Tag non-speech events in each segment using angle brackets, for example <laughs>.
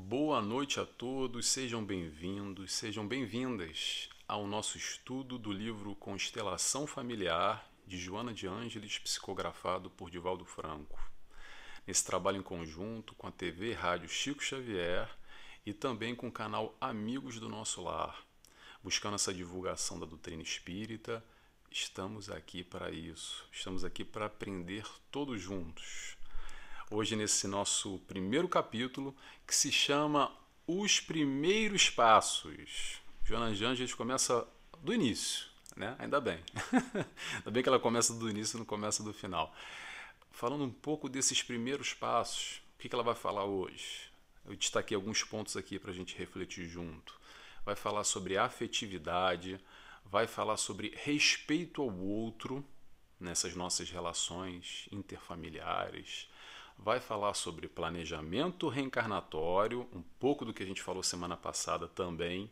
Boa noite a todos, sejam bem-vindos, sejam bem-vindas ao nosso estudo do livro Constelação Familiar de Joana de Ângeles, psicografado por Divaldo Franco. Nesse trabalho em conjunto com a TV e Rádio Chico Xavier e também com o canal Amigos do Nosso Lar, buscando essa divulgação da doutrina espírita, estamos aqui para isso, estamos aqui para aprender todos juntos hoje nesse nosso primeiro capítulo, que se chama Os Primeiros Passos. Joana Angeles começa do início, né? Ainda bem. <laughs> Ainda bem que ela começa do início e não começa do final. Falando um pouco desses primeiros passos, o que ela vai falar hoje? Eu destaquei alguns pontos aqui para a gente refletir junto. Vai falar sobre afetividade, vai falar sobre respeito ao outro nessas nossas relações interfamiliares, vai falar sobre planejamento reencarnatório, um pouco do que a gente falou semana passada também,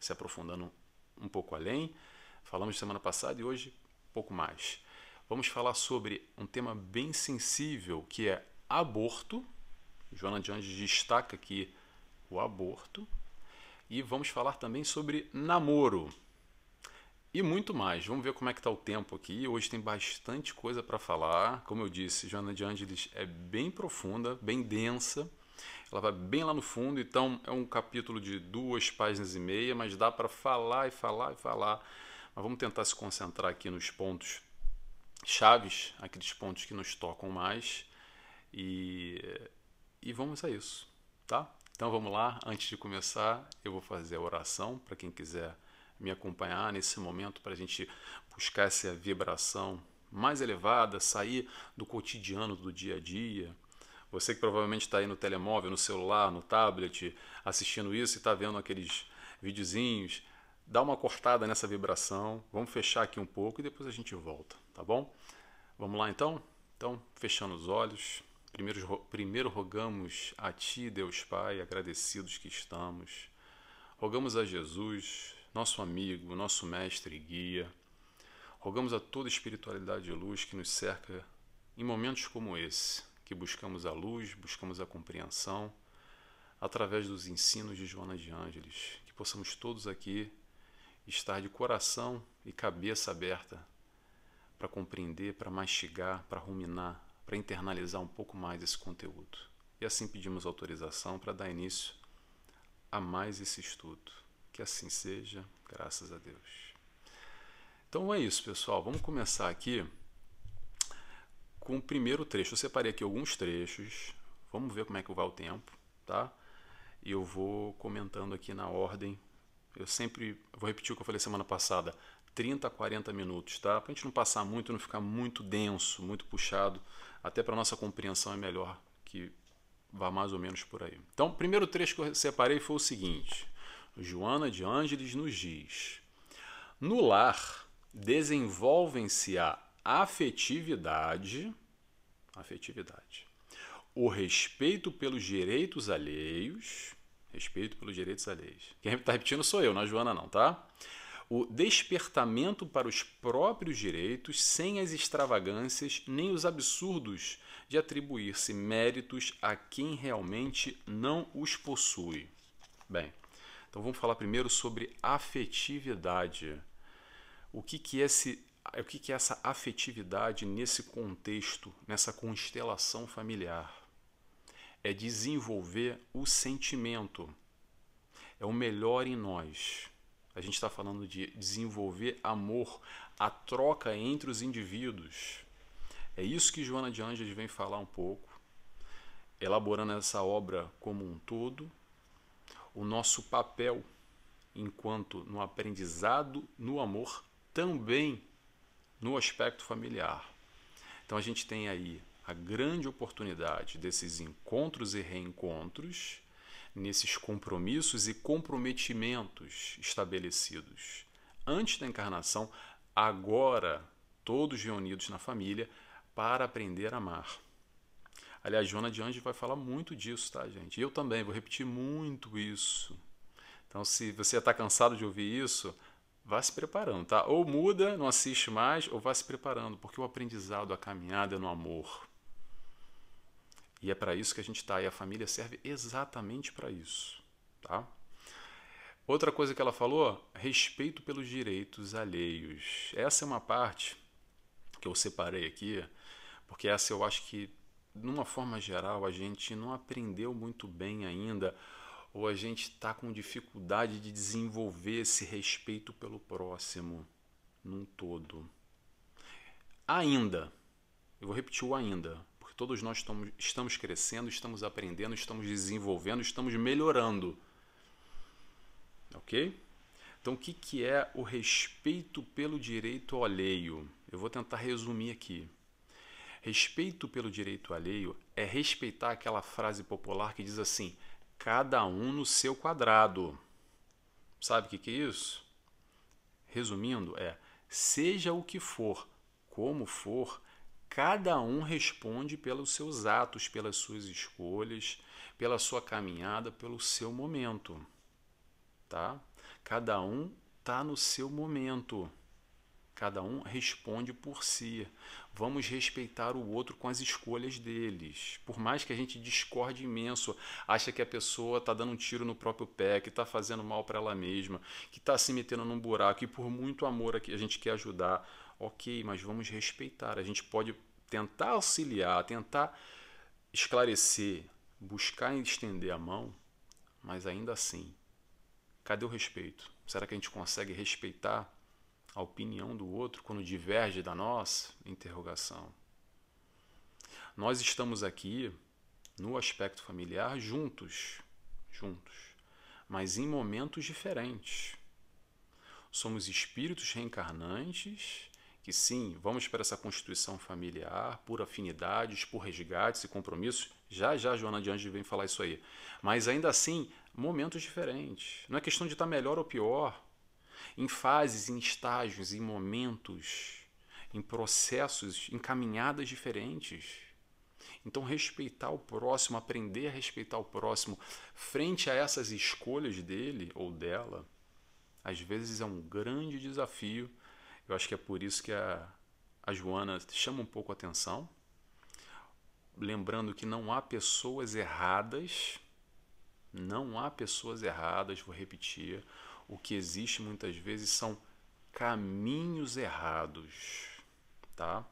se aprofundando um pouco além. Falamos semana passada e hoje um pouco mais. Vamos falar sobre um tema bem sensível que é aborto. Joana de Anjos destaca aqui o aborto. E vamos falar também sobre namoro e muito mais. Vamos ver como é que está o tempo aqui. Hoje tem bastante coisa para falar. Como eu disse, Joana de Ângeles é bem profunda, bem densa. Ela vai bem lá no fundo, então é um capítulo de duas páginas e meia, mas dá para falar e falar e falar. Mas vamos tentar se concentrar aqui nos pontos chaves, aqueles pontos que nos tocam mais. E, e vamos a isso, tá? Então vamos lá. Antes de começar, eu vou fazer a oração para quem quiser me acompanhar nesse momento para a gente buscar essa vibração mais elevada, sair do cotidiano do dia a dia. Você que provavelmente está aí no telemóvel, no celular, no tablet, assistindo isso e está vendo aqueles videozinhos, dá uma cortada nessa vibração. Vamos fechar aqui um pouco e depois a gente volta, tá bom? Vamos lá então? Então, fechando os olhos. Primeiro, primeiro rogamos a Ti, Deus Pai, agradecidos que estamos. Rogamos a Jesus, nosso amigo, nosso mestre e guia. Rogamos a toda espiritualidade de luz que nos cerca em momentos como esse, que buscamos a luz, buscamos a compreensão, através dos ensinos de Joana de Ângeles, que possamos todos aqui estar de coração e cabeça aberta para compreender, para mastigar, para ruminar, para internalizar um pouco mais esse conteúdo. E assim pedimos autorização para dar início a mais esse estudo. Que assim seja, graças a Deus. Então é isso, pessoal. Vamos começar aqui com o primeiro trecho. Eu separei aqui alguns trechos. Vamos ver como é que vai o tempo, tá? E eu vou comentando aqui na ordem. Eu sempre vou repetir o que eu falei semana passada. 30 a 40 minutos, tá? Para a gente não passar muito, não ficar muito denso, muito puxado. Até para nossa compreensão é melhor que vá mais ou menos por aí. Então, o primeiro trecho que eu separei foi o seguinte: Joana de Ângeles nos diz: No lar desenvolvem-se a afetividade, afetividade, o respeito pelos direitos alheios, respeito pelos direitos alheios. Quem está repetindo sou eu, não é Joana não, tá? O despertamento para os próprios direitos sem as extravagâncias nem os absurdos de atribuir-se méritos a quem realmente não os possui. Bem, então vamos falar primeiro sobre afetividade. O que, que, é, esse, o que, que é essa afetividade nesse contexto, nessa constelação familiar? É desenvolver o sentimento. É o melhor em nós. A gente está falando de desenvolver amor, a troca entre os indivíduos. É isso que Joana de Anjos vem falar um pouco, elaborando essa obra como um todo o nosso papel enquanto no aprendizado, no amor, também no aspecto familiar. Então a gente tem aí a grande oportunidade desses encontros e reencontros, nesses compromissos e comprometimentos estabelecidos antes da encarnação, agora todos reunidos na família para aprender a amar. Aliás, Joana de Anjos vai falar muito disso, tá, gente? Eu também vou repetir muito isso. Então, se você está cansado de ouvir isso, vá se preparando, tá? Ou muda, não assiste mais, ou vá se preparando, porque o aprendizado, a caminhada é no amor. E é para isso que a gente está. E a família serve exatamente para isso. Tá? Outra coisa que ela falou, respeito pelos direitos alheios. Essa é uma parte que eu separei aqui, porque essa eu acho que, numa forma geral, a gente não aprendeu muito bem ainda, ou a gente está com dificuldade de desenvolver esse respeito pelo próximo num todo. Ainda, eu vou repetir o ainda, porque todos nós estamos, estamos crescendo, estamos aprendendo, estamos desenvolvendo, estamos melhorando. Ok? Então, o que, que é o respeito pelo direito alheio? Eu vou tentar resumir aqui. Respeito pelo direito alheio é respeitar aquela frase popular que diz assim: cada um no seu quadrado. Sabe o que, que é isso? Resumindo, é: seja o que for, como for, cada um responde pelos seus atos, pelas suas escolhas, pela sua caminhada, pelo seu momento. Tá? Cada um está no seu momento. Cada um responde por si. Vamos respeitar o outro com as escolhas deles. Por mais que a gente discorde imenso, acha que a pessoa está dando um tiro no próprio pé, que está fazendo mal para ela mesma, que está se metendo num buraco e por muito amor a gente quer ajudar. Ok, mas vamos respeitar. A gente pode tentar auxiliar, tentar esclarecer, buscar estender a mão, mas ainda assim, cadê o respeito? Será que a gente consegue respeitar a opinião do outro quando diverge da nossa? Interrogação. Nós estamos aqui no aspecto familiar juntos, juntos, mas em momentos diferentes. Somos espíritos reencarnantes que sim, vamos para essa constituição familiar por afinidades, por resgates e compromissos. Já já Joana de Anjos vem falar isso aí. Mas ainda assim, momentos diferentes. Não é questão de estar melhor ou pior em fases, em estágios, em momentos, em processos, em caminhadas diferentes. Então, respeitar o próximo, aprender a respeitar o próximo frente a essas escolhas dele ou dela, às vezes é um grande desafio. Eu acho que é por isso que a, a Joana chama um pouco a atenção. Lembrando que não há pessoas erradas, não há pessoas erradas, vou repetir o que existe muitas vezes são caminhos errados, tá?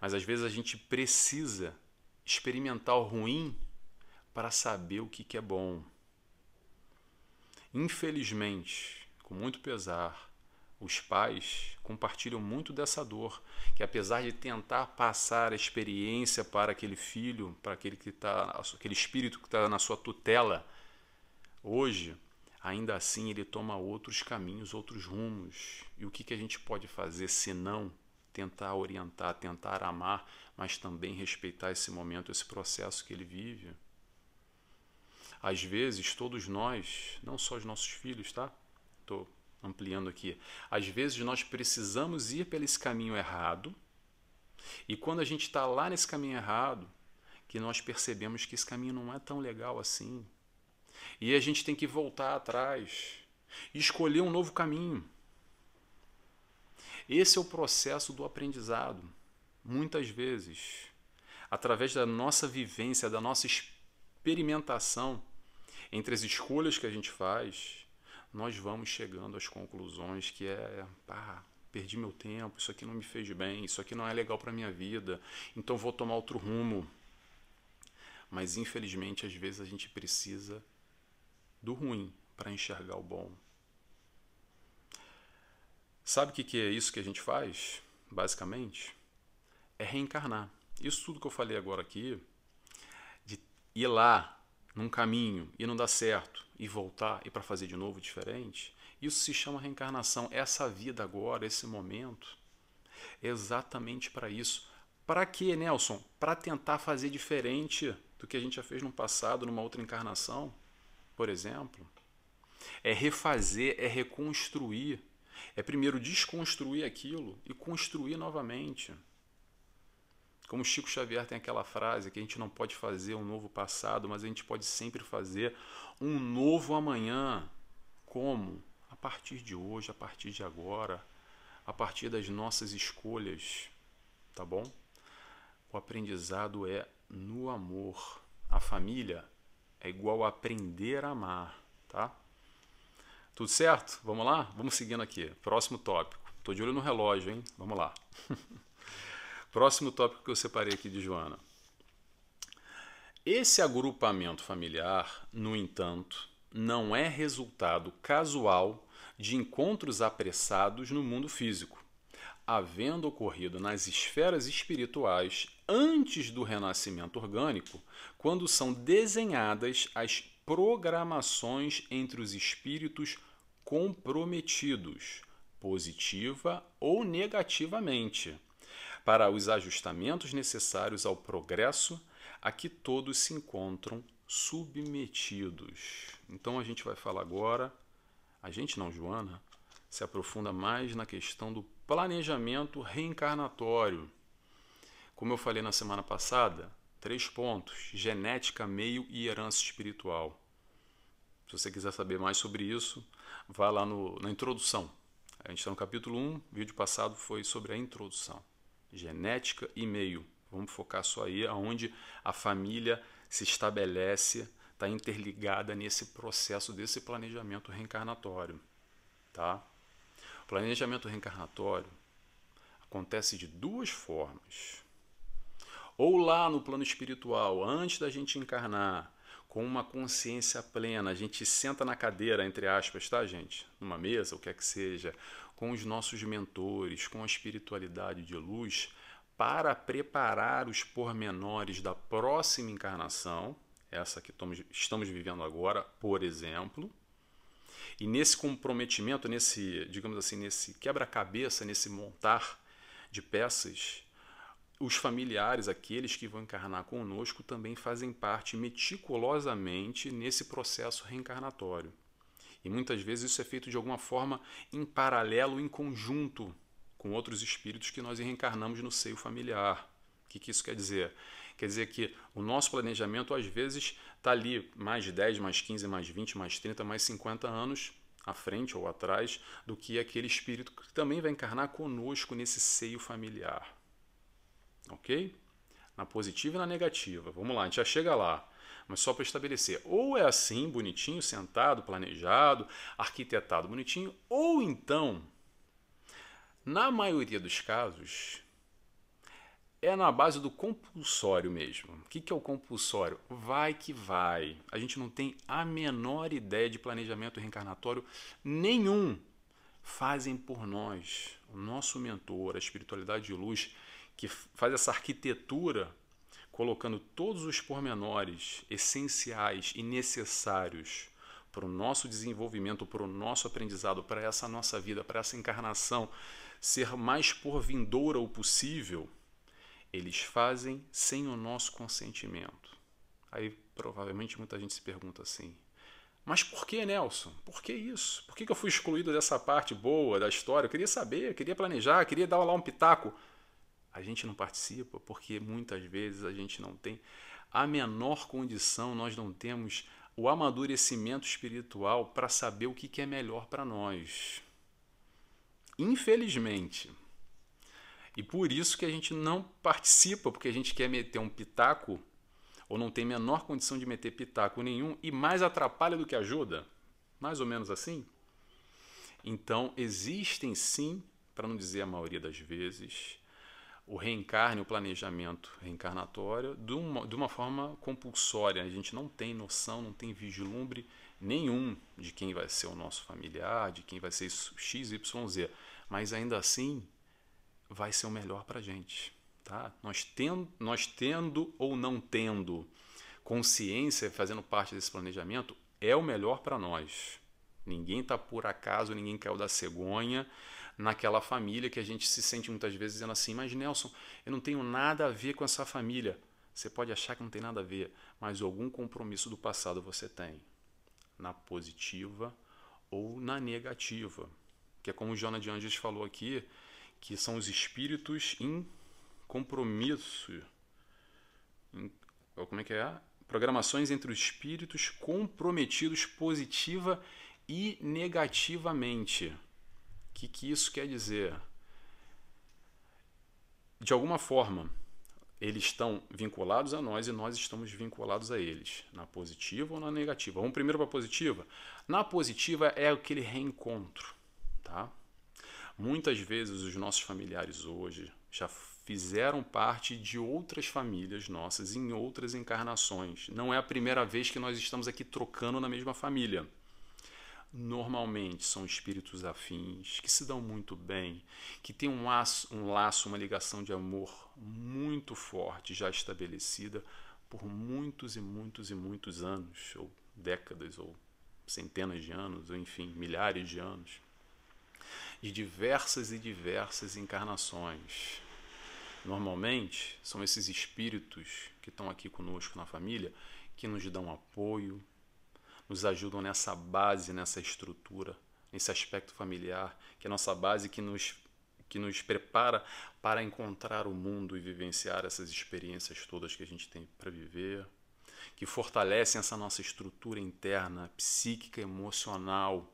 Mas às vezes a gente precisa experimentar o ruim para saber o que, que é bom. Infelizmente, com muito pesar, os pais compartilham muito dessa dor, que apesar de tentar passar a experiência para aquele filho, para aquele que tá, aquele espírito que está na sua tutela, hoje ainda assim ele toma outros caminhos, outros rumos. E o que, que a gente pode fazer se não tentar orientar, tentar amar, mas também respeitar esse momento, esse processo que ele vive? Às vezes, todos nós, não só os nossos filhos, tá? Estou ampliando aqui. Às vezes, nós precisamos ir pelo esse caminho errado, e quando a gente está lá nesse caminho errado, que nós percebemos que esse caminho não é tão legal assim, e a gente tem que voltar atrás e escolher um novo caminho. Esse é o processo do aprendizado. Muitas vezes, através da nossa vivência, da nossa experimentação, entre as escolhas que a gente faz, nós vamos chegando às conclusões que é, pá, perdi meu tempo, isso aqui não me fez bem, isso aqui não é legal para minha vida, então vou tomar outro rumo. Mas infelizmente, às vezes a gente precisa do ruim para enxergar o bom. Sabe o que é isso que a gente faz, basicamente? É reencarnar. Isso tudo que eu falei agora aqui, de ir lá num caminho e não dar certo, e voltar e para fazer de novo diferente, isso se chama reencarnação. Essa vida agora, esse momento, é exatamente para isso. Para quê, Nelson? Para tentar fazer diferente do que a gente já fez no passado, numa outra encarnação por exemplo, é refazer, é reconstruir. É primeiro desconstruir aquilo e construir novamente. Como Chico Xavier tem aquela frase que a gente não pode fazer um novo passado, mas a gente pode sempre fazer um novo amanhã. Como? A partir de hoje, a partir de agora, a partir das nossas escolhas, tá bom? O aprendizado é no amor. A família é igual a aprender a amar, tá? Tudo certo? Vamos lá? Vamos seguindo aqui. Próximo tópico. Tô de olho no relógio, hein? Vamos lá. <laughs> Próximo tópico que eu separei aqui de Joana. Esse agrupamento familiar, no entanto, não é resultado casual de encontros apressados no mundo físico, havendo ocorrido nas esferas espirituais antes do renascimento orgânico, quando são desenhadas as programações entre os espíritos comprometidos, positiva ou negativamente, para os ajustamentos necessários ao progresso a que todos se encontram submetidos. Então a gente vai falar agora, a gente não, Joana, se aprofunda mais na questão do planejamento reencarnatório. Como eu falei na semana passada, três pontos: genética, meio e herança espiritual. Se você quiser saber mais sobre isso, vá lá no, na introdução. A gente está no capítulo 1, o vídeo passado foi sobre a introdução. Genética e meio. Vamos focar só aí aonde a família se estabelece, está interligada nesse processo desse planejamento reencarnatório, tá? Planejamento reencarnatório acontece de duas formas. Ou lá no plano espiritual, antes da gente encarnar, com uma consciência plena, a gente senta na cadeira, entre aspas, tá, gente? Numa mesa, o que é que seja, com os nossos mentores, com a espiritualidade de luz, para preparar os pormenores da próxima encarnação, essa que estamos vivendo agora, por exemplo. E nesse comprometimento, nesse, digamos assim, nesse quebra-cabeça, nesse montar de peças, os familiares, aqueles que vão encarnar conosco, também fazem parte meticulosamente nesse processo reencarnatório. E muitas vezes isso é feito de alguma forma em paralelo, em conjunto com outros espíritos que nós reencarnamos no seio familiar. O que, que isso quer dizer? Quer dizer que o nosso planejamento, às vezes, está ali mais 10, mais 15, mais 20, mais 30, mais 50 anos à frente ou atrás do que aquele espírito que também vai encarnar conosco nesse seio familiar. Ok? Na positiva e na negativa. Vamos lá, a gente já chega lá. Mas só para estabelecer. Ou é assim, bonitinho, sentado, planejado, arquitetado bonitinho, ou então na maioria dos casos, é na base do compulsório mesmo. O que é o compulsório? Vai que vai. A gente não tem a menor ideia de planejamento reencarnatório nenhum. Fazem por nós, o nosso mentor, a espiritualidade de luz, que faz essa arquitetura, colocando todos os pormenores essenciais e necessários para o nosso desenvolvimento, para o nosso aprendizado, para essa nossa vida, para essa encarnação ser mais por vindoura o possível, eles fazem sem o nosso consentimento. Aí provavelmente muita gente se pergunta assim: mas por que, Nelson? Por que isso? Por que eu fui excluído dessa parte boa da história? Eu queria saber, queria planejar, queria dar lá um pitaco. A gente não participa porque muitas vezes a gente não tem a menor condição, nós não temos o amadurecimento espiritual para saber o que é melhor para nós. Infelizmente. E por isso que a gente não participa, porque a gente quer meter um pitaco, ou não tem menor condição de meter pitaco nenhum, e mais atrapalha do que ajuda. Mais ou menos assim. Então, existem sim, para não dizer a maioria das vezes, o reencarne, o planejamento reencarnatório de uma, de uma forma compulsória. A gente não tem noção, não tem vislumbre nenhum de quem vai ser o nosso familiar, de quem vai ser X, Y, Z. Mas ainda assim, vai ser o melhor para a gente. Tá? Nós, tendo, nós tendo ou não tendo consciência, fazendo parte desse planejamento, é o melhor para nós. Ninguém está por acaso, ninguém caiu da cegonha naquela família que a gente se sente muitas vezes dizendo assim: Mas Nelson, eu não tenho nada a ver com essa família. Você pode achar que não tem nada a ver, mas algum compromisso do passado você tem, na positiva ou na negativa. Que é como o Jona de Anjos falou aqui, que são os espíritos em compromisso. Em, como é que é? Programações entre os espíritos comprometidos positiva e negativamente que, que isso quer dizer? De alguma forma, eles estão vinculados a nós e nós estamos vinculados a eles, na positiva ou na negativa. Vamos primeiro para a positiva. Na positiva é aquele reencontro, tá? Muitas vezes os nossos familiares hoje já fizeram parte de outras famílias nossas em outras encarnações. Não é a primeira vez que nós estamos aqui trocando na mesma família. Normalmente são espíritos afins, que se dão muito bem, que têm um laço, um laço, uma ligação de amor muito forte, já estabelecida por muitos e muitos e muitos anos, ou décadas, ou centenas de anos, ou enfim, milhares de anos de diversas e diversas encarnações. Normalmente, são esses espíritos que estão aqui conosco na família que nos dão apoio, nos ajudam nessa base, nessa estrutura, nesse aspecto familiar, que é a nossa base que nos, que nos prepara para encontrar o mundo e vivenciar essas experiências todas que a gente tem para viver, que fortalecem essa nossa estrutura interna, psíquica, emocional,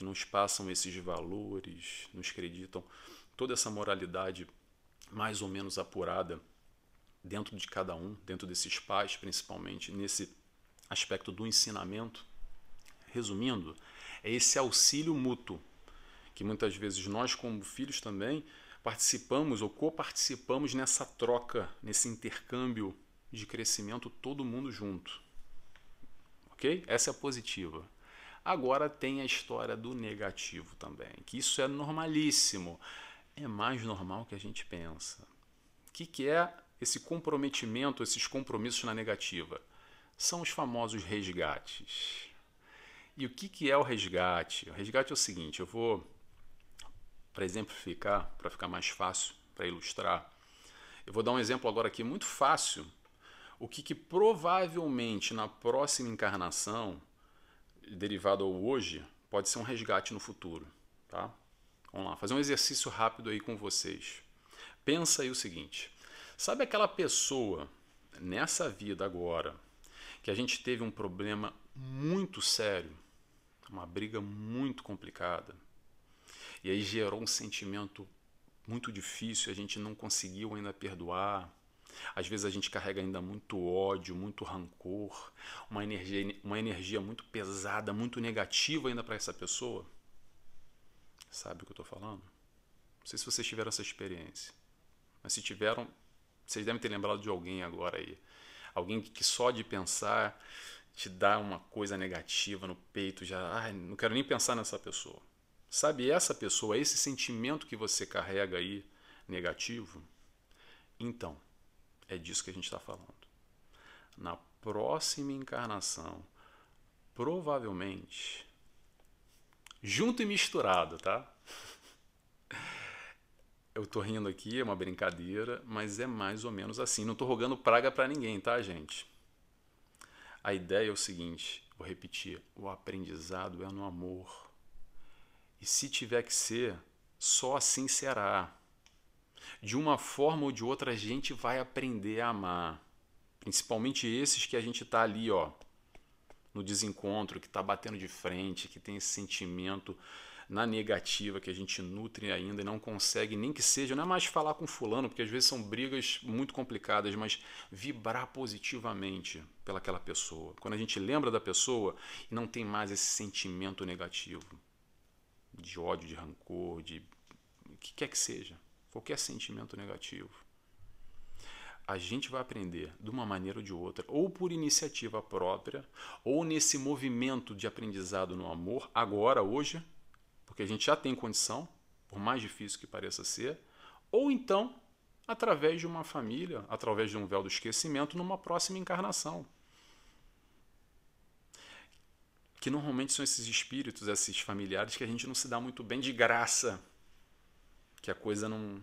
que nos passam esses valores, nos acreditam toda essa moralidade mais ou menos apurada dentro de cada um, dentro desses pais, principalmente nesse aspecto do ensinamento. Resumindo, é esse auxílio mútuo que muitas vezes nós, como filhos, também participamos ou coparticipamos nessa troca, nesse intercâmbio de crescimento, todo mundo junto. Ok? Essa é a positiva. Agora tem a história do negativo também, que isso é normalíssimo. É mais normal que a gente pensa. O que, que é esse comprometimento, esses compromissos na negativa? São os famosos resgates. E o que, que é o resgate? O resgate é o seguinte: eu vou, para exemplificar, para ficar mais fácil, para ilustrar, eu vou dar um exemplo agora aqui muito fácil. O que, que provavelmente na próxima encarnação derivado ao hoje pode ser um resgate no futuro, tá? Vamos lá, fazer um exercício rápido aí com vocês. Pensa aí o seguinte: sabe aquela pessoa nessa vida agora que a gente teve um problema muito sério, uma briga muito complicada, e aí gerou um sentimento muito difícil, a gente não conseguiu ainda perdoar, às vezes a gente carrega ainda muito ódio, muito rancor, uma energia, uma energia muito pesada, muito negativa ainda para essa pessoa. Sabe o que eu estou falando? Não sei se vocês tiveram essa experiência, mas se tiveram, vocês devem ter lembrado de alguém agora aí. Alguém que só de pensar te dá uma coisa negativa no peito, já, ai, não quero nem pensar nessa pessoa. Sabe essa pessoa, esse sentimento que você carrega aí negativo? Então, é disso que a gente está falando. Na próxima encarnação, provavelmente, junto e misturado, tá? <laughs> Eu tô rindo aqui, é uma brincadeira, mas é mais ou menos assim. Não tô rogando praga para ninguém, tá, gente? A ideia é o seguinte, vou repetir: o aprendizado é no amor. E se tiver que ser, só assim será de uma forma ou de outra a gente vai aprender a amar. Principalmente esses que a gente está ali, ó, no desencontro, que está batendo de frente, que tem esse sentimento na negativa que a gente nutre ainda e não consegue nem que seja, não é mais falar com fulano, porque às vezes são brigas muito complicadas, mas vibrar positivamente pelaquela pessoa. Quando a gente lembra da pessoa não tem mais esse sentimento negativo de ódio, de rancor, de o que quer que seja qualquer sentimento negativo. A gente vai aprender de uma maneira ou de outra, ou por iniciativa própria, ou nesse movimento de aprendizado no amor, agora, hoje, porque a gente já tem condição, por mais difícil que pareça ser, ou então através de uma família, através de um véu do esquecimento, numa próxima encarnação. Que normalmente são esses espíritos, esses familiares que a gente não se dá muito bem de graça que a coisa não.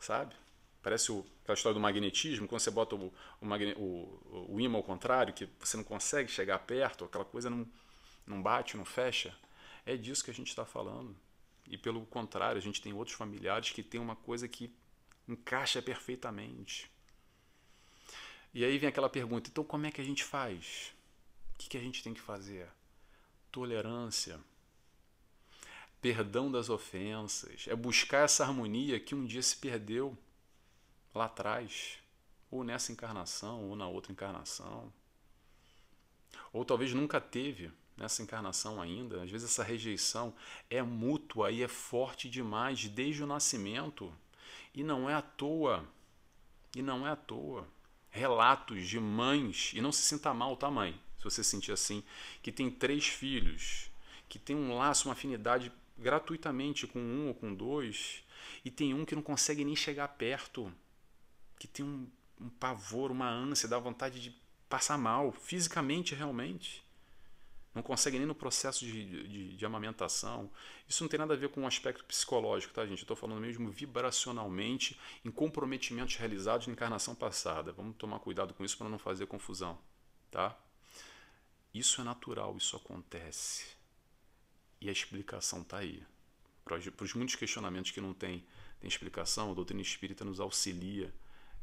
Sabe? Parece o, aquela história do magnetismo, quando você bota o, o, magne, o, o imã ao contrário, que você não consegue chegar perto, aquela coisa não, não bate, não fecha. É disso que a gente está falando. E pelo contrário, a gente tem outros familiares que tem uma coisa que encaixa perfeitamente. E aí vem aquela pergunta: então como é que a gente faz? O que, que a gente tem que fazer? Tolerância perdão das ofensas, é buscar essa harmonia que um dia se perdeu. lá atrás, ou nessa encarnação, ou na outra encarnação. Ou talvez nunca teve nessa encarnação ainda. Às vezes essa rejeição é mútua e é forte demais desde o nascimento. E não é à toa. E não é à toa. Relatos de mães, e não se sinta mal, tá, mãe? Se você sentir assim, que tem três filhos, que tem um laço, uma afinidade gratuitamente com um ou com dois, e tem um que não consegue nem chegar perto, que tem um, um pavor, uma ânsia, dá vontade de passar mal, fisicamente realmente. Não consegue nem no processo de, de, de amamentação. Isso não tem nada a ver com o um aspecto psicológico, tá, gente? Eu estou falando mesmo vibracionalmente em comprometimentos realizados na encarnação passada. Vamos tomar cuidado com isso para não fazer confusão, tá? Isso é natural, isso acontece. E a explicação está aí. Para os muitos questionamentos que não tem, tem explicação, a doutrina espírita nos auxilia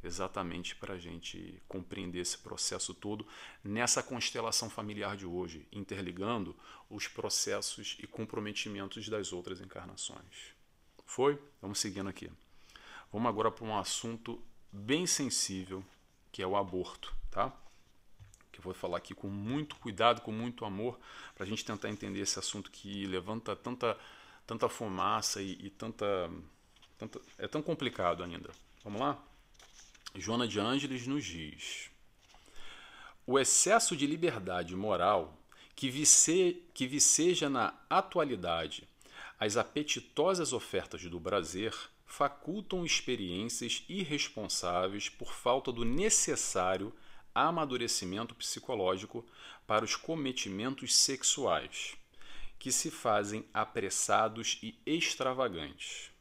exatamente para a gente compreender esse processo todo nessa constelação familiar de hoje, interligando os processos e comprometimentos das outras encarnações. Foi? Vamos seguindo aqui. Vamos agora para um assunto bem sensível, que é o aborto, tá? Que eu vou falar aqui com muito cuidado, com muito amor, para a gente tentar entender esse assunto que levanta tanta, tanta fumaça e, e tanta, tanta. É tão complicado ainda. Vamos lá? Joana de Ângeles nos diz: O excesso de liberdade moral que, vice, que viceja na atualidade as apetitosas ofertas do prazer facultam experiências irresponsáveis por falta do necessário amadurecimento psicológico para os cometimentos sexuais, que se fazem apressados e extravagantes.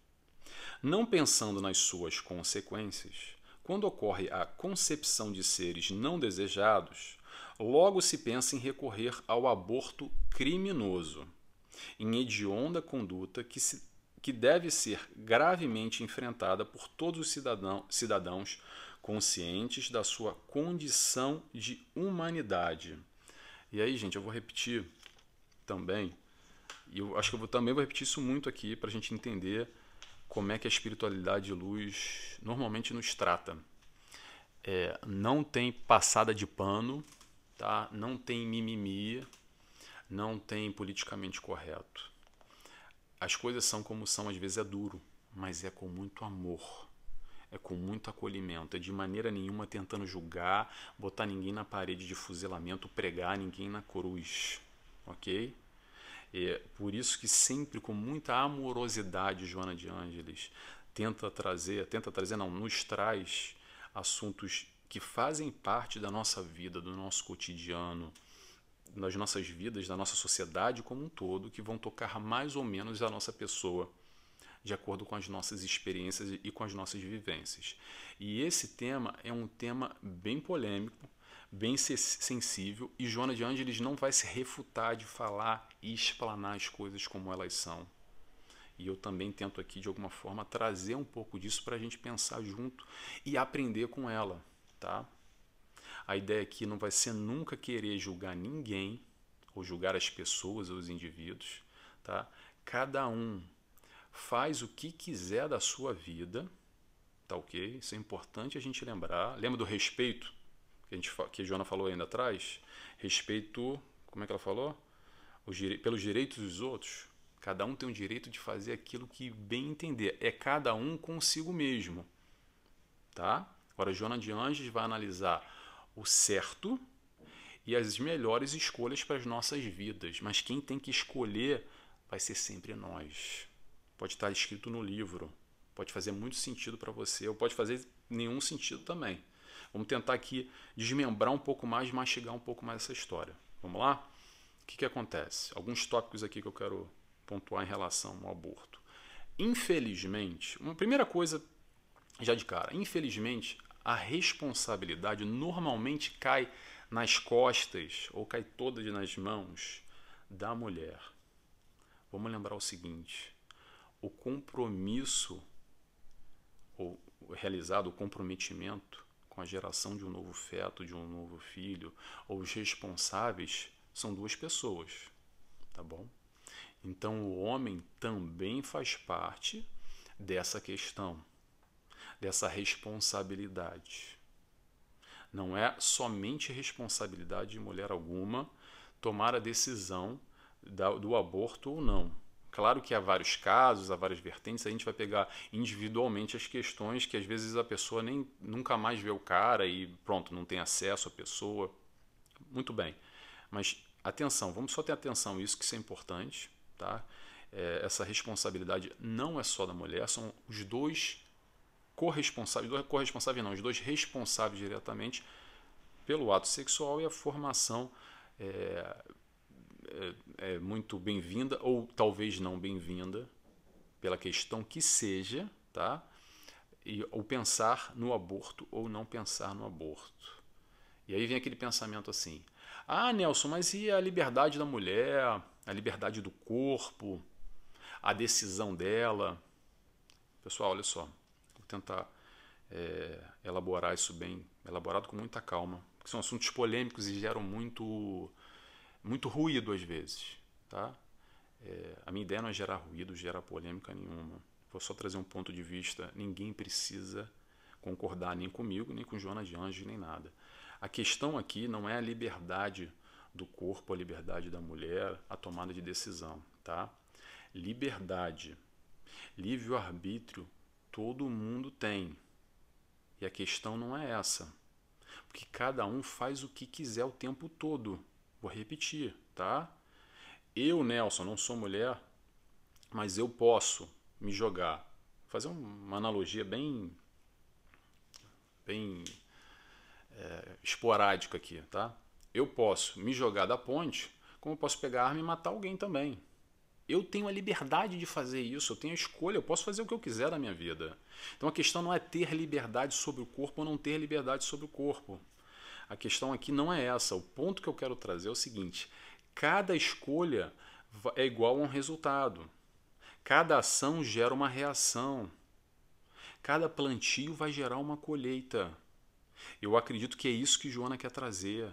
Não pensando nas suas consequências, quando ocorre a concepção de seres não desejados, logo se pensa em recorrer ao aborto criminoso, em hedionda conduta que, se, que deve ser gravemente enfrentada por todos os cidadão, cidadãos conscientes da sua condição de humanidade. E aí, gente, eu vou repetir também, e eu acho que eu vou, também vou repetir isso muito aqui para a gente entender como é que a espiritualidade de luz normalmente nos trata. É, não tem passada de pano, tá? não tem mimimi, não tem politicamente correto. As coisas são como são, às vezes é duro, mas é com muito amor, é com muito acolhimento, é de maneira nenhuma tentando julgar, botar ninguém na parede de fuzilamento, pregar ninguém na cruz, ok? É por isso que sempre com muita amorosidade Joana de Ângeles tenta trazer, tenta trazer não, nos traz assuntos que fazem parte da nossa vida, do nosso cotidiano, das nossas vidas, da nossa sociedade como um todo, que vão tocar mais ou menos a nossa pessoa, de acordo com as nossas experiências e com as nossas vivências. E esse tema é um tema bem polêmico, bem sensível e Joana de Ângeles não vai se refutar de falar e explanar as coisas como elas são. E eu também tento aqui, de alguma forma, trazer um pouco disso para a gente pensar junto e aprender com ela, tá? A ideia aqui não vai ser nunca querer julgar ninguém ou julgar as pessoas ou os indivíduos, tá? Cada um faz o que quiser da sua vida, tá ok? Isso é importante a gente lembrar. Lembra do respeito? que a, gente, que a Joana falou ainda atrás, respeito, como é que ela falou? Os, pelos direitos dos outros. Cada um tem o direito de fazer aquilo que bem entender. É cada um consigo mesmo. Tá? Agora, Joana de Anjos vai analisar o certo e as melhores escolhas para as nossas vidas. Mas quem tem que escolher vai ser sempre nós. Pode estar escrito no livro, pode fazer muito sentido para você, ou pode fazer nenhum sentido também. Vamos tentar aqui desmembrar um pouco mais, mastigar um pouco mais essa história. Vamos lá? O que, que acontece? Alguns tópicos aqui que eu quero pontuar em relação ao aborto. Infelizmente, uma primeira coisa, já de cara, infelizmente, a responsabilidade normalmente cai nas costas ou cai toda nas mãos da mulher. Vamos lembrar o seguinte: o compromisso ou realizado, o comprometimento com a geração de um novo feto, de um novo filho, ou os responsáveis são duas pessoas, tá bom? Então o homem também faz parte dessa questão, dessa responsabilidade. Não é somente responsabilidade de mulher alguma tomar a decisão do aborto ou não. Claro que há vários casos, há várias vertentes, a gente vai pegar individualmente as questões que às vezes a pessoa nem nunca mais vê o cara e pronto, não tem acesso à pessoa. Muito bem. Mas atenção, vamos só ter atenção isso que isso é importante, tá? É, essa responsabilidade não é só da mulher, são os dois corresponsáveis, dois corresponsáveis não, os dois responsáveis diretamente pelo ato sexual e a formação é, é, é muito bem-vinda ou talvez não bem-vinda pela questão que seja, tá? E, ou pensar no aborto ou não pensar no aborto. E aí vem aquele pensamento assim: ah, Nelson, mas e a liberdade da mulher, a liberdade do corpo, a decisão dela? Pessoal, olha só, vou tentar é, elaborar isso bem, elaborado com muita calma, porque são assuntos polêmicos e geram muito muito ruído às vezes, tá? É, a minha ideia não é gerar ruído, gerar polêmica nenhuma. Vou só trazer um ponto de vista. Ninguém precisa concordar nem comigo, nem com Joana de Anjos, nem nada. A questão aqui não é a liberdade do corpo, a liberdade da mulher, a tomada de decisão, tá? Liberdade, livre-arbítrio, todo mundo tem. E a questão não é essa. Porque cada um faz o que quiser o tempo todo. Vou repetir, tá? Eu, Nelson, não sou mulher, mas eu posso me jogar. Vou fazer uma analogia bem bem é, esporádica aqui, tá? Eu posso me jogar da ponte, como eu posso pegar a arma e matar alguém também. Eu tenho a liberdade de fazer isso, eu tenho a escolha, eu posso fazer o que eu quiser na minha vida. Então a questão não é ter liberdade sobre o corpo ou não ter liberdade sobre o corpo. A questão aqui não é essa. O ponto que eu quero trazer é o seguinte: cada escolha é igual a um resultado. Cada ação gera uma reação. Cada plantio vai gerar uma colheita. Eu acredito que é isso que Joana quer trazer.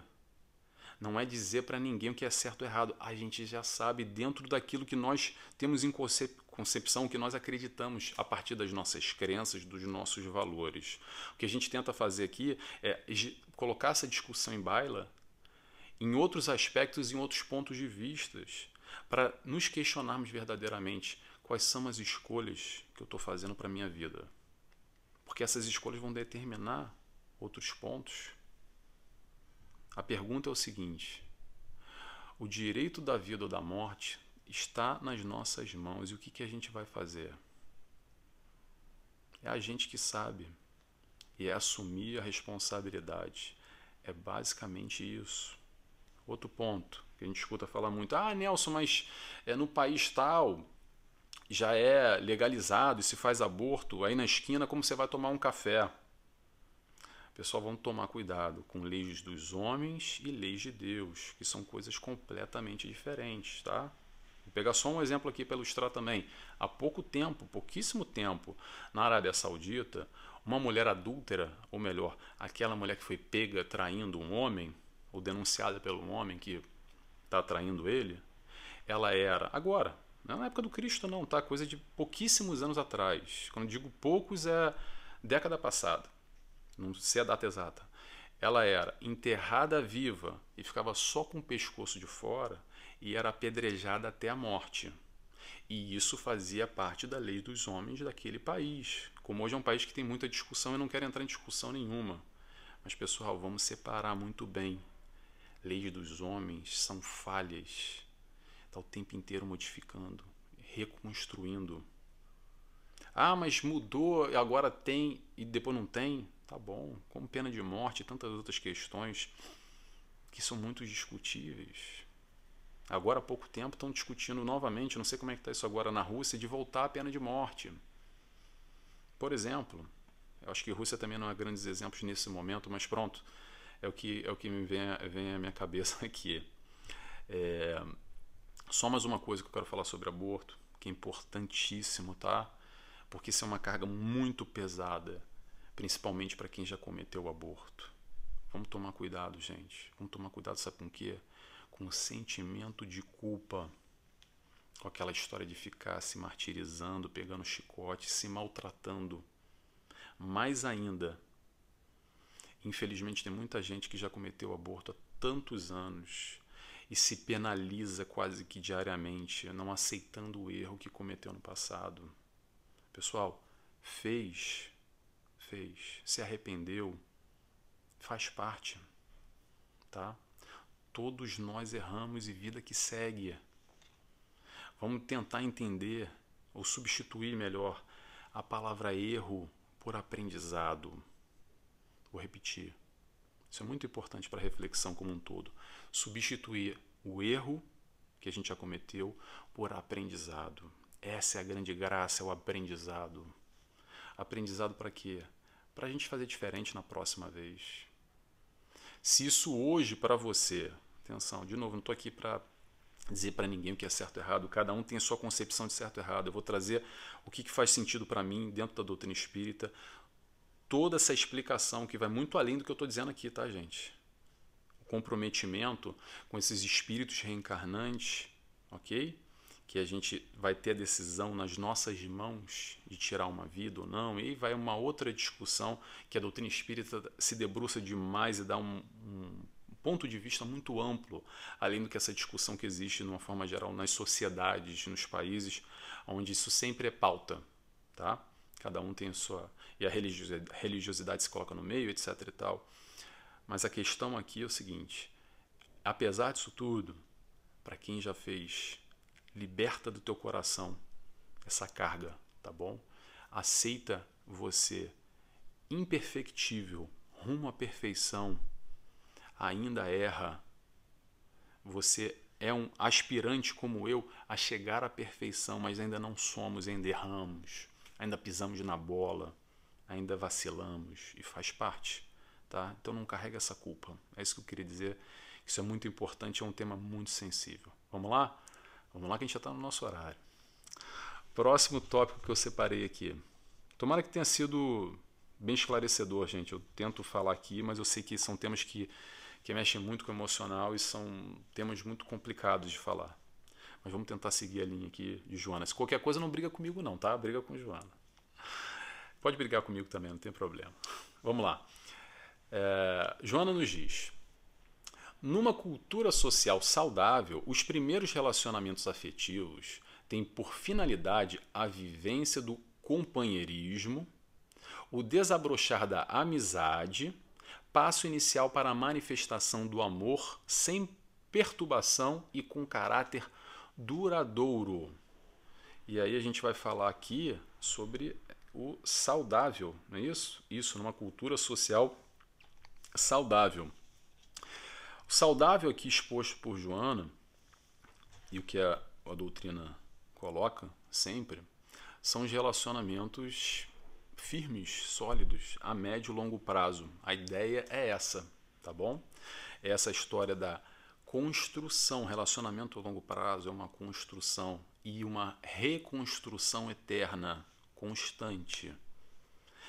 Não é dizer para ninguém o que é certo ou errado. A gente já sabe dentro daquilo que nós temos em concepção, que nós acreditamos a partir das nossas crenças, dos nossos valores. O que a gente tenta fazer aqui é colocar essa discussão em baila em outros aspectos, em outros pontos de vistas, para nos questionarmos verdadeiramente quais são as escolhas que eu estou fazendo para a minha vida. Porque essas escolhas vão determinar outros pontos. A pergunta é o seguinte: o direito da vida ou da morte está nas nossas mãos e o que, que a gente vai fazer? É a gente que sabe e é assumir a responsabilidade. É basicamente isso. Outro ponto que a gente escuta falar muito: ah, Nelson, mas é no país tal já é legalizado e se faz aborto aí na esquina, como você vai tomar um café? Pessoal, vamos tomar cuidado com leis dos homens e leis de Deus, que são coisas completamente diferentes, tá? Pegar só um exemplo aqui para ilustrar também. Há pouco tempo, pouquíssimo tempo, na Arábia Saudita, uma mulher adúltera, ou melhor, aquela mulher que foi pega traindo um homem, ou denunciada pelo homem que está traindo ele, ela era, agora, não é na época do Cristo não, tá? Coisa de pouquíssimos anos atrás. Quando digo poucos, é década passada não sei a data exata, ela era enterrada viva e ficava só com o pescoço de fora e era apedrejada até a morte. E isso fazia parte da lei dos homens daquele país. Como hoje é um país que tem muita discussão, eu não quero entrar em discussão nenhuma. Mas, pessoal, vamos separar muito bem. Leis dos homens são falhas. Está o tempo inteiro modificando, reconstruindo. Ah, mas mudou, agora tem e depois não tem. Tá bom, como pena de morte e tantas outras questões que são muito discutíveis. Agora há pouco tempo estão discutindo novamente, não sei como é que está isso agora na Rússia, de voltar à pena de morte. Por exemplo, eu acho que a Rússia também não é grandes exemplos nesse momento, mas pronto, é o que, é o que me vem, vem à minha cabeça <laughs> aqui. É, só mais uma coisa que eu quero falar sobre aborto, que é importantíssimo, tá? Porque isso é uma carga muito pesada principalmente para quem já cometeu o aborto. Vamos tomar cuidado, gente. Vamos tomar cuidado, sabe com o quê? Com sentimento de culpa. Com aquela história de ficar se martirizando, pegando chicote, se maltratando. Mais ainda, infelizmente tem muita gente que já cometeu aborto há tantos anos e se penaliza quase que diariamente, não aceitando o erro que cometeu no passado. Pessoal, fez, fez, se arrependeu, faz parte, tá? Todos nós erramos e vida que segue. Vamos tentar entender ou substituir melhor a palavra erro por aprendizado. Vou repetir. Isso é muito importante para a reflexão como um todo. Substituir o erro que a gente já cometeu por aprendizado. Essa é a grande graça, é o aprendizado. Aprendizado para quê? Para a gente fazer diferente na próxima vez. Se isso hoje para você, atenção, de novo, não estou aqui para dizer para ninguém o que é certo ou errado, cada um tem a sua concepção de certo ou errado. Eu vou trazer o que, que faz sentido para mim dentro da doutrina espírita, toda essa explicação que vai muito além do que eu estou dizendo aqui, tá, gente? O comprometimento com esses espíritos reencarnantes, ok? Que a gente vai ter a decisão nas nossas mãos de tirar uma vida ou não, e aí vai uma outra discussão que a doutrina espírita se debruça demais e dá um, um ponto de vista muito amplo, além do que essa discussão que existe, de uma forma geral, nas sociedades, nos países, onde isso sempre é pauta, tá? Cada um tem a sua. E a religiosidade se coloca no meio, etc. e tal. Mas a questão aqui é o seguinte: apesar disso tudo, para quem já fez, liberta do teu coração essa carga, tá bom? Aceita você imperfectível rumo à perfeição ainda erra. Você é um aspirante como eu a chegar à perfeição, mas ainda não somos, ainda erramos, ainda pisamos na bola, ainda vacilamos e faz parte, tá? Então não carrega essa culpa. É isso que eu queria dizer. Isso é muito importante, é um tema muito sensível. Vamos lá? Vamos lá que a gente já está no nosso horário. Próximo tópico que eu separei aqui. Tomara que tenha sido bem esclarecedor, gente. Eu tento falar aqui, mas eu sei que são temas que que mexem muito com o emocional e são temas muito complicados de falar. Mas vamos tentar seguir a linha aqui de Joana. Se qualquer coisa, não briga comigo, não, tá? Briga com Joana. Pode brigar comigo também, não tem problema. Vamos lá. É, Joana nos diz: numa cultura social saudável, os primeiros relacionamentos afetivos têm por finalidade a vivência do companheirismo, o desabrochar da amizade passo inicial para a manifestação do amor sem perturbação e com caráter duradouro. E aí a gente vai falar aqui sobre o saudável, não é isso? Isso numa cultura social saudável. O saudável aqui exposto por Joana e o que a, a doutrina coloca sempre são os relacionamentos firmes, sólidos, a médio e longo prazo. A ideia é essa, tá bom? É essa história da construção, relacionamento a longo prazo é uma construção e uma reconstrução eterna, constante.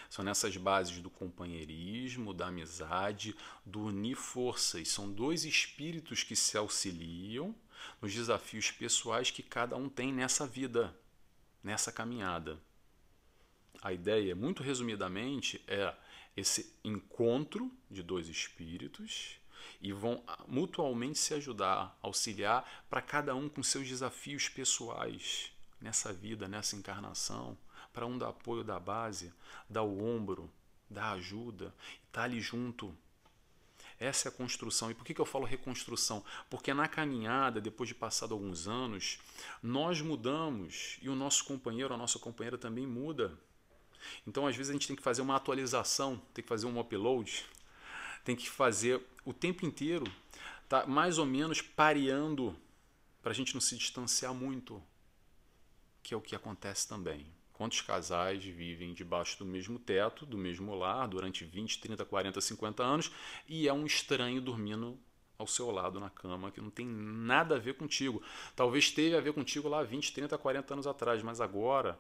São nessas bases do companheirismo, da amizade, do unir forças. São dois espíritos que se auxiliam nos desafios pessoais que cada um tem nessa vida, nessa caminhada. A ideia, muito resumidamente, é esse encontro de dois espíritos e vão mutualmente se ajudar, auxiliar para cada um com seus desafios pessoais nessa vida, nessa encarnação, para um dar apoio da base, dar o ombro, dar ajuda, estar tá ali junto. Essa é a construção. E por que, que eu falo reconstrução? Porque na caminhada, depois de passado alguns anos, nós mudamos e o nosso companheiro, a nossa companheira também muda. Então, às vezes, a gente tem que fazer uma atualização, tem que fazer um upload, tem que fazer o tempo inteiro, tá mais ou menos pareando para a gente não se distanciar muito, que é o que acontece também. Quantos casais vivem debaixo do mesmo teto, do mesmo lar, durante 20, 30, 40, 50 anos e é um estranho dormindo ao seu lado na cama, que não tem nada a ver contigo. Talvez teve a ver contigo lá 20, 30, 40 anos atrás, mas agora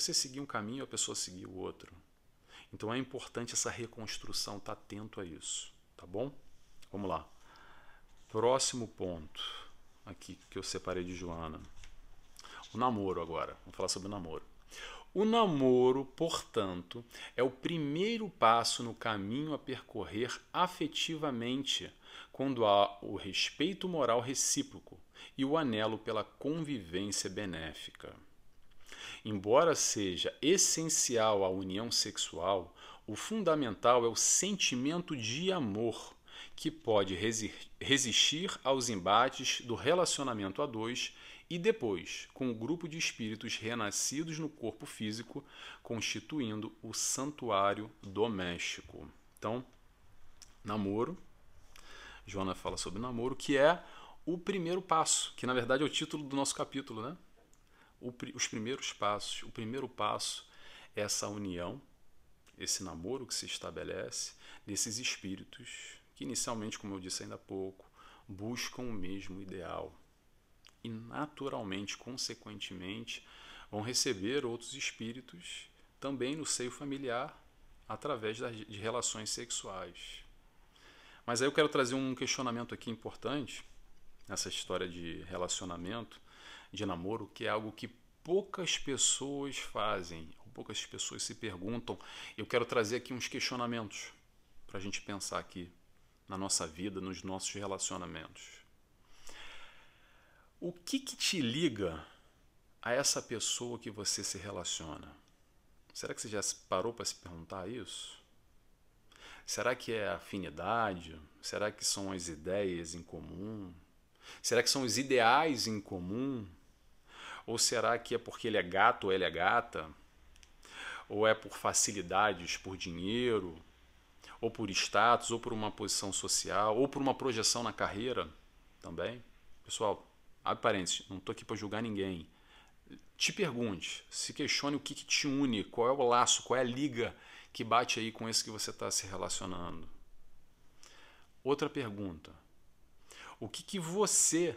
você seguir um caminho, a pessoa seguir o outro. Então é importante essa reconstrução, estar tá atento a isso, tá bom? Vamos lá. Próximo ponto aqui que eu separei de Joana. O namoro agora. Vamos falar sobre o namoro. O namoro, portanto, é o primeiro passo no caminho a percorrer afetivamente, quando há o respeito moral recíproco e o anelo pela convivência benéfica. Embora seja essencial a união sexual, o fundamental é o sentimento de amor, que pode resistir aos embates do relacionamento a dois e depois com o grupo de espíritos renascidos no corpo físico, constituindo o santuário doméstico. Então, namoro. Joana fala sobre namoro, que é o primeiro passo, que na verdade é o título do nosso capítulo, né? O, os primeiros passos. O primeiro passo é essa união, esse namoro que se estabelece desses espíritos que inicialmente, como eu disse ainda há pouco, buscam o mesmo ideal, e naturalmente, consequentemente, vão receber outros espíritos também no seio familiar através de relações sexuais. Mas aí eu quero trazer um questionamento aqui importante nessa história de relacionamento, de namoro, que é algo que poucas pessoas fazem, poucas pessoas se perguntam. Eu quero trazer aqui uns questionamentos para a gente pensar aqui na nossa vida, nos nossos relacionamentos. O que, que te liga a essa pessoa que você se relaciona? Será que você já parou para se perguntar isso? Será que é afinidade? Será que são as ideias em comum? Será que são os ideais em comum? Ou será que é porque ele é gato ou ela é gata? Ou é por facilidades, por dinheiro? Ou por status, ou por uma posição social, ou por uma projeção na carreira também? Pessoal, abre parênteses, não estou aqui para julgar ninguém. Te pergunte, se questione o que, que te une, qual é o laço, qual é a liga que bate aí com esse que você está se relacionando. Outra pergunta. O que, que você,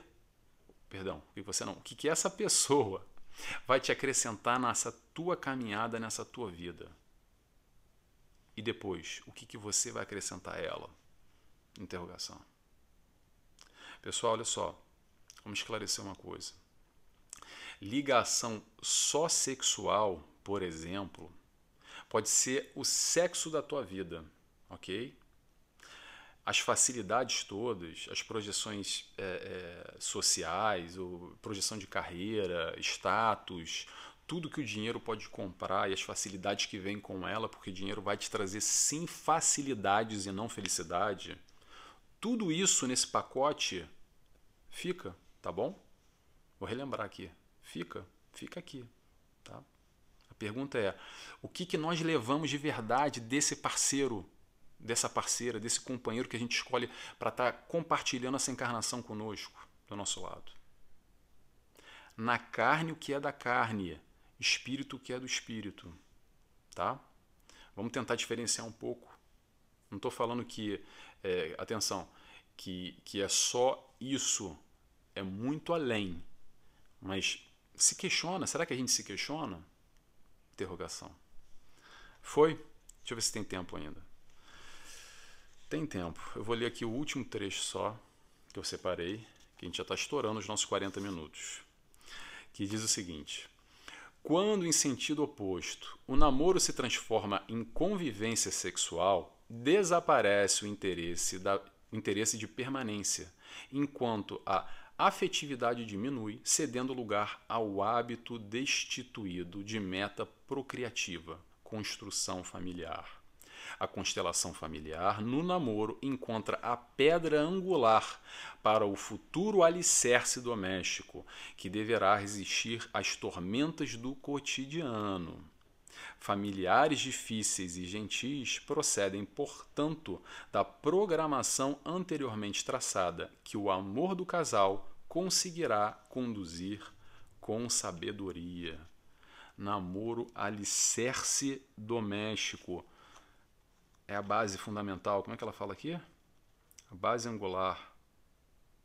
perdão, o que você não, o que, que essa pessoa vai te acrescentar nessa tua caminhada, nessa tua vida? E depois, o que, que você vai acrescentar a ela? Interrogação. Pessoal, olha só. Vamos esclarecer uma coisa. Ligação só sexual, por exemplo, pode ser o sexo da tua vida, ok? As facilidades todas, as projeções é, é, sociais, ou projeção de carreira, status, tudo que o dinheiro pode comprar e as facilidades que vêm com ela, porque o dinheiro vai te trazer sim facilidades e não felicidade. Tudo isso nesse pacote fica tá bom? Vou relembrar aqui. Fica, fica aqui, tá? A pergunta é: o que, que nós levamos de verdade desse parceiro, dessa parceira, desse companheiro que a gente escolhe para estar tá compartilhando essa encarnação conosco, do nosso lado? Na carne o que é da carne, espírito o que é do espírito, tá? Vamos tentar diferenciar um pouco. Não estou falando que, é, atenção, que, que é só isso é muito além. Mas se questiona, será que a gente se questiona? Interrogação. Foi? Deixa eu ver se tem tempo ainda. Tem tempo. Eu vou ler aqui o último trecho só que eu separei, que a gente já está estourando os nossos 40 minutos. Que diz o seguinte: Quando, em sentido oposto, o namoro se transforma em convivência sexual, desaparece o interesse, da, interesse de permanência, enquanto a afetividade diminui, cedendo lugar ao hábito destituído de meta procriativa, construção familiar. A constelação familiar, no namoro, encontra a pedra angular para o futuro alicerce doméstico, que deverá resistir às tormentas do cotidiano. Familiares difíceis e gentis procedem, portanto, da programação anteriormente traçada, que o amor do casal conseguirá conduzir com sabedoria. Namoro alicerce doméstico. É a base fundamental. Como é que ela fala aqui? A base angular.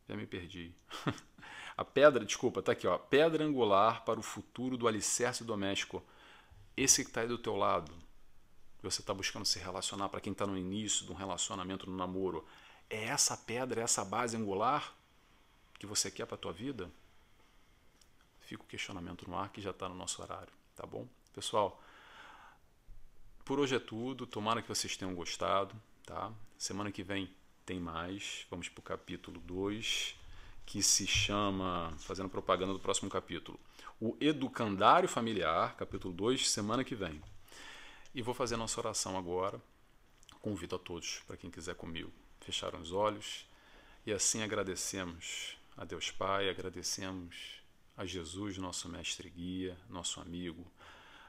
Já me perdi. <laughs> a pedra, desculpa, tá aqui, ó. Pedra angular para o futuro do alicerce doméstico. Esse que está aí do teu lado. Você está buscando se relacionar para quem está no início de um relacionamento, no namoro. É essa pedra, é essa base angular? que você quer para tua vida? Fica o questionamento no ar que já está no nosso horário, tá bom? Pessoal, por hoje é tudo. Tomara que vocês tenham gostado, tá? Semana que vem tem mais. Vamos para o capítulo 2, que se chama, fazendo propaganda do próximo capítulo, o Educandário Familiar, capítulo 2, semana que vem. E vou fazer a nossa oração agora. Convido a todos, para quem quiser comigo, fechar os olhos e assim agradecemos a Deus Pai, agradecemos a Jesus, nosso mestre guia, nosso amigo.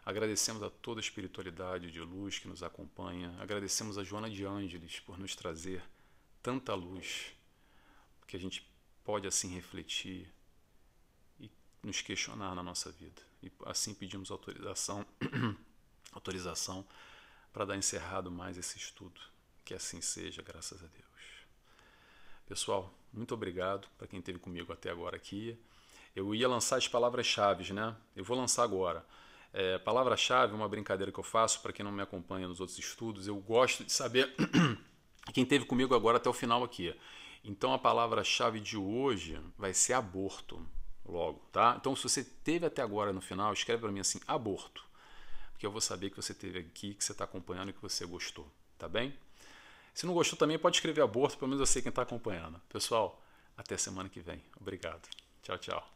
Agradecemos a toda a espiritualidade de luz que nos acompanha. Agradecemos a Joana de Ângeles por nos trazer tanta luz que a gente pode assim refletir e nos questionar na nossa vida. E assim pedimos autorização, <clears throat> autorização para dar encerrado mais esse estudo. Que assim seja, graças a Deus. Pessoal, muito obrigado para quem esteve comigo até agora aqui. Eu ia lançar as palavras-chave, né? Eu vou lançar agora. É, Palavra-chave uma brincadeira que eu faço para quem não me acompanha nos outros estudos. Eu gosto de saber <clears throat> quem esteve comigo agora até o final aqui. Então a palavra-chave de hoje vai ser aborto, logo, tá? Então se você teve até agora no final, escreve para mim assim, aborto, porque eu vou saber que você teve aqui, que você está acompanhando e que você gostou, tá bem? Se não gostou também pode escrever aborto, pelo menos eu sei quem está acompanhando. Pessoal, até semana que vem. Obrigado. Tchau, tchau.